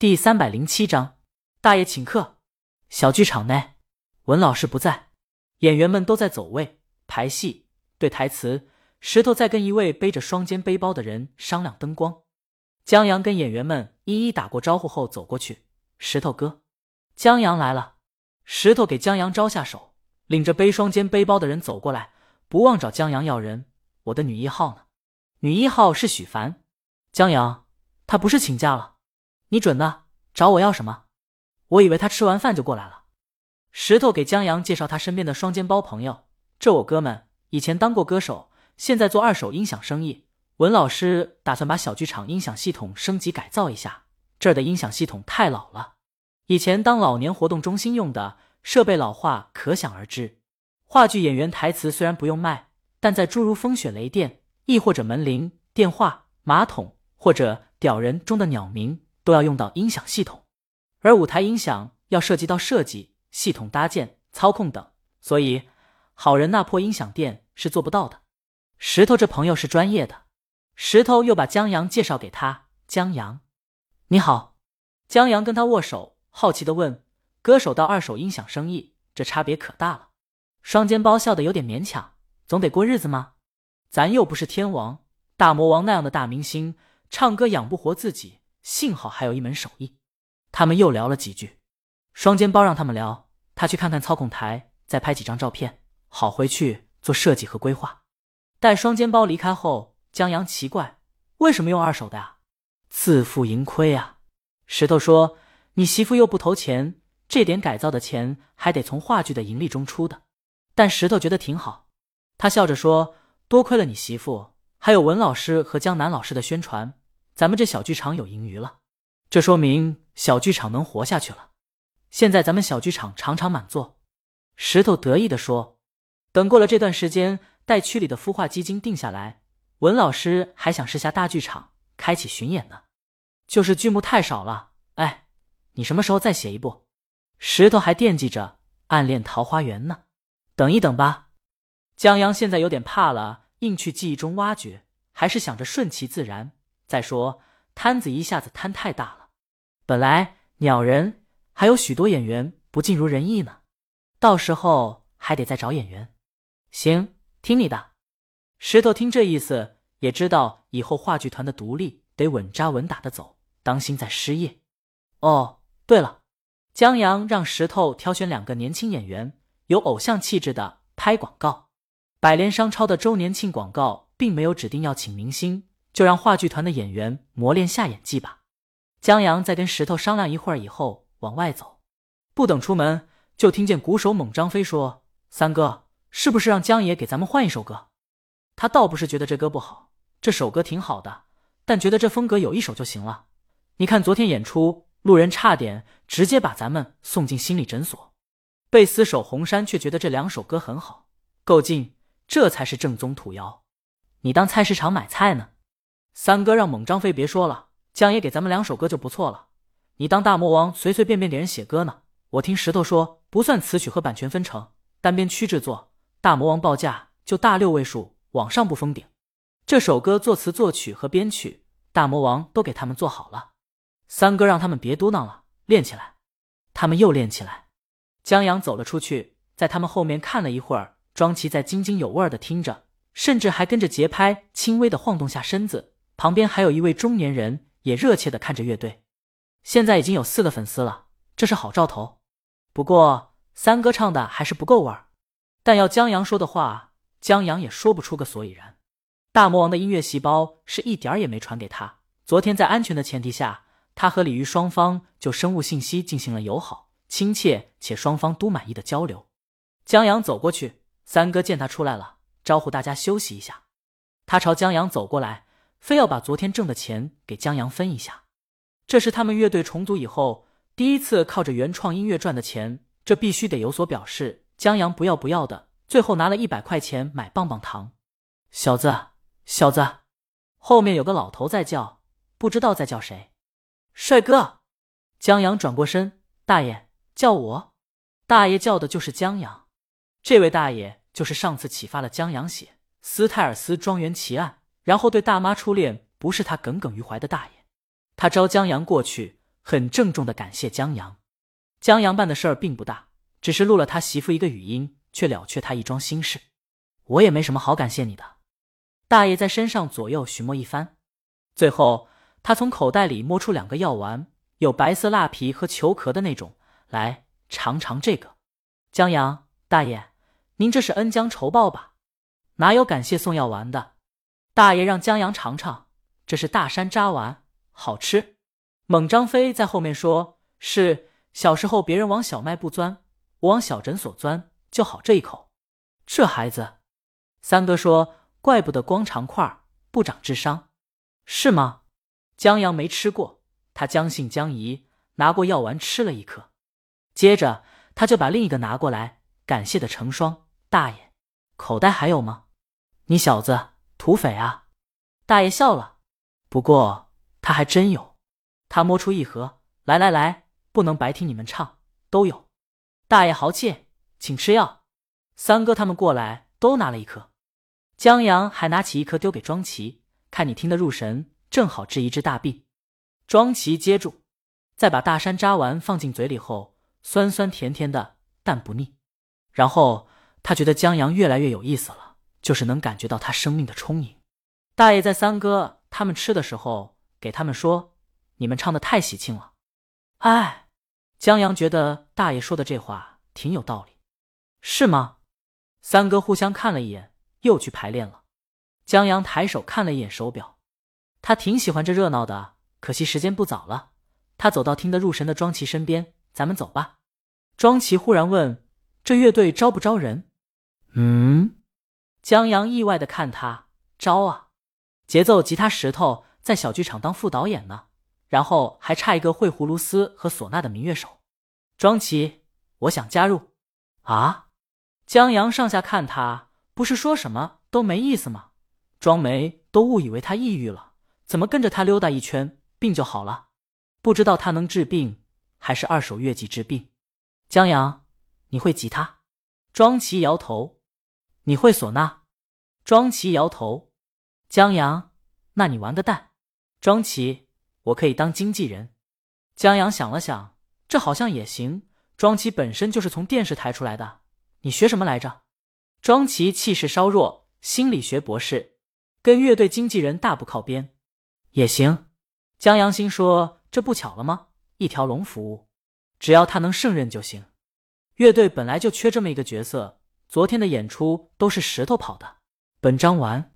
第三百零七章，大爷请客。小剧场内，文老师不在，演员们都在走位排戏、对台词。石头在跟一位背着双肩背包的人商量灯光。江阳跟演员们一一打过招呼后走过去。石头哥，江阳来了。石头给江阳招下手，领着背双肩背包的人走过来，不忘找江阳要人。我的女一号呢？女一号是许凡。江阳，她不是请假了。你准的，找我要什么？我以为他吃完饭就过来了。石头给江阳介绍他身边的双肩包朋友，这我哥们以前当过歌手，现在做二手音响生意。文老师打算把小剧场音响系统升级改造一下，这儿的音响系统太老了，以前当老年活动中心用的，设备老化可想而知。话剧演员台词虽然不用卖，但在诸如风雪雷电，亦或者门铃、电话、马桶或者屌人中的鸟鸣。都要用到音响系统，而舞台音响要涉及到设计、系统搭建、操控等，所以好人那破音响店是做不到的。石头这朋友是专业的，石头又把江阳介绍给他。江阳，你好。江阳跟他握手，好奇的问：“歌手到二手音响生意，这差别可大了。”双肩包笑的有点勉强，总得过日子吗？咱又不是天王、大魔王那样的大明星，唱歌养不活自己。幸好还有一门手艺，他们又聊了几句。双肩包让他们聊，他去看看操控台，再拍几张照片，好回去做设计和规划。待双肩包离开后，江阳奇怪：“为什么用二手的呀？自负盈亏啊！”石头说：“你媳妇又不投钱，这点改造的钱还得从话剧的盈利中出的。”但石头觉得挺好，他笑着说：“多亏了你媳妇，还有文老师和江南老师的宣传。”咱们这小剧场有盈余了，这说明小剧场能活下去了。现在咱们小剧场场场满座。石头得意的说：“等过了这段时间，待区里的孵化基金定下来，文老师还想试下大剧场，开启巡演呢。就是剧目太少了。哎，你什么时候再写一部？石头还惦记着《暗恋桃花源》呢。等一等吧。江阳现在有点怕了，硬去记忆中挖掘，还是想着顺其自然。再说摊子一下子摊太大了，本来鸟人还有许多演员不尽如人意呢，到时候还得再找演员。行，听你的。石头听这意思，也知道以后话剧团的独立得稳扎稳打的走，当心再失业。哦，对了，江阳让石头挑选两个年轻演员，有偶像气质的拍广告。百联商超的周年庆广告并没有指定要请明星。就让话剧团的演员磨练下演技吧。江阳在跟石头商量一会儿以后，往外走，不等出门，就听见鼓手猛张飞说：“三哥，是不是让江爷给咱们换一首歌？”他倒不是觉得这歌不好，这首歌挺好的，但觉得这风格有一首就行了。你看昨天演出，路人差点直接把咱们送进心理诊所。贝斯手红山却觉得这两首歌很好，够劲，这才是正宗土窑。你当菜市场买菜呢？三哥让猛张飞别说了，江爷给咱们两首歌就不错了。你当大魔王随随便便给人写歌呢？我听石头说，不算词曲和版权分成，单编曲制作，大魔王报价就大六位数，往上不封顶。这首歌作词作曲和编曲，大魔王都给他们做好了。三哥让他们别嘟囔了，练起来。他们又练起来。江阳走了出去，在他们后面看了一会儿，庄琪在津津有味的听着，甚至还跟着节拍轻微的晃动下身子。旁边还有一位中年人，也热切的看着乐队。现在已经有四个粉丝了，这是好兆头。不过三哥唱的还是不够味儿。但要江阳说的话，江阳也说不出个所以然。大魔王的音乐细胞是一点儿也没传给他。昨天在安全的前提下，他和李玉双方就生物信息进行了友好、亲切且双方都满意的交流。江阳走过去，三哥见他出来了，招呼大家休息一下。他朝江阳走过来。非要把昨天挣的钱给江阳分一下，这是他们乐队重组以后第一次靠着原创音乐赚的钱，这必须得有所表示。江阳不要不要的，最后拿了一百块钱买棒棒糖。小子，小子，后面有个老头在叫，不知道在叫谁。帅哥，江阳转过身，大爷叫我。大爷叫的就是江阳，这位大爷就是上次启发了江阳写《斯泰尔斯庄园奇案》。然后对大妈初恋不是他耿耿于怀的大爷，他招江阳过去，很郑重的感谢江阳。江阳办的事儿并不大，只是录了他媳妇一个语音，却了却他一桩心事。我也没什么好感谢你的。大爷在身上左右寻摸一番，最后他从口袋里摸出两个药丸，有白色蜡皮和球壳的那种，来尝尝这个。江阳大爷，您这是恩将仇报吧？哪有感谢送药丸的？大爷让江阳尝尝，这是大山楂丸，好吃。猛张飞在后面说：“是小时候别人往小卖部钻，我往小诊所钻，就好这一口。”这孩子，三哥说：“怪不得光长块不长智商，是吗？”江阳没吃过，他将信将疑，拿过药丸吃了一颗，接着他就把另一个拿过来，感谢的成双。大爷，口袋还有吗？你小子土匪啊！大爷笑了。不过他还真有。他摸出一盒，来来来，不能白听你们唱，都有。大爷豪气，请吃药。三哥他们过来，都拿了一颗。江阳还拿起一颗丢给庄奇，看你听得入神，正好治一治大病。庄奇接住，再把大山楂丸放进嘴里后，酸酸甜甜的，但不腻。然后他觉得江阳越来越有意思了。就是能感觉到他生命的充盈。大爷在三哥他们吃的时候，给他们说：“你们唱的太喜庆了。”哎，江阳觉得大爷说的这话挺有道理，是吗？三哥互相看了一眼，又去排练了。江阳抬手看了一眼手表，他挺喜欢这热闹的，可惜时间不早了。他走到听得入神的庄奇身边：“咱们走吧。”庄奇忽然问：“这乐队招不招人？”嗯。江阳意外的看他招啊，节奏吉他石头在小剧场当副导演呢，然后还差一个会葫芦丝和唢呐的民乐手。庄奇，我想加入。啊！江阳上下看他，不是说什么都没意思吗？庄梅都误以为他抑郁了，怎么跟着他溜达一圈，病就好了？不知道他能治病，还是二手乐器治病？江阳，你会吉他？庄奇摇头。你会唢呐？庄奇摇头。江阳，那你玩个蛋。庄奇，我可以当经纪人。江阳想了想，这好像也行。庄奇本身就是从电视台出来的，你学什么来着？庄奇气势稍弱，心理学博士，跟乐队经纪人大不靠边。也行。江阳心说，这不巧了吗？一条龙服务，只要他能胜任就行。乐队本来就缺这么一个角色。昨天的演出都是石头跑的。本章完。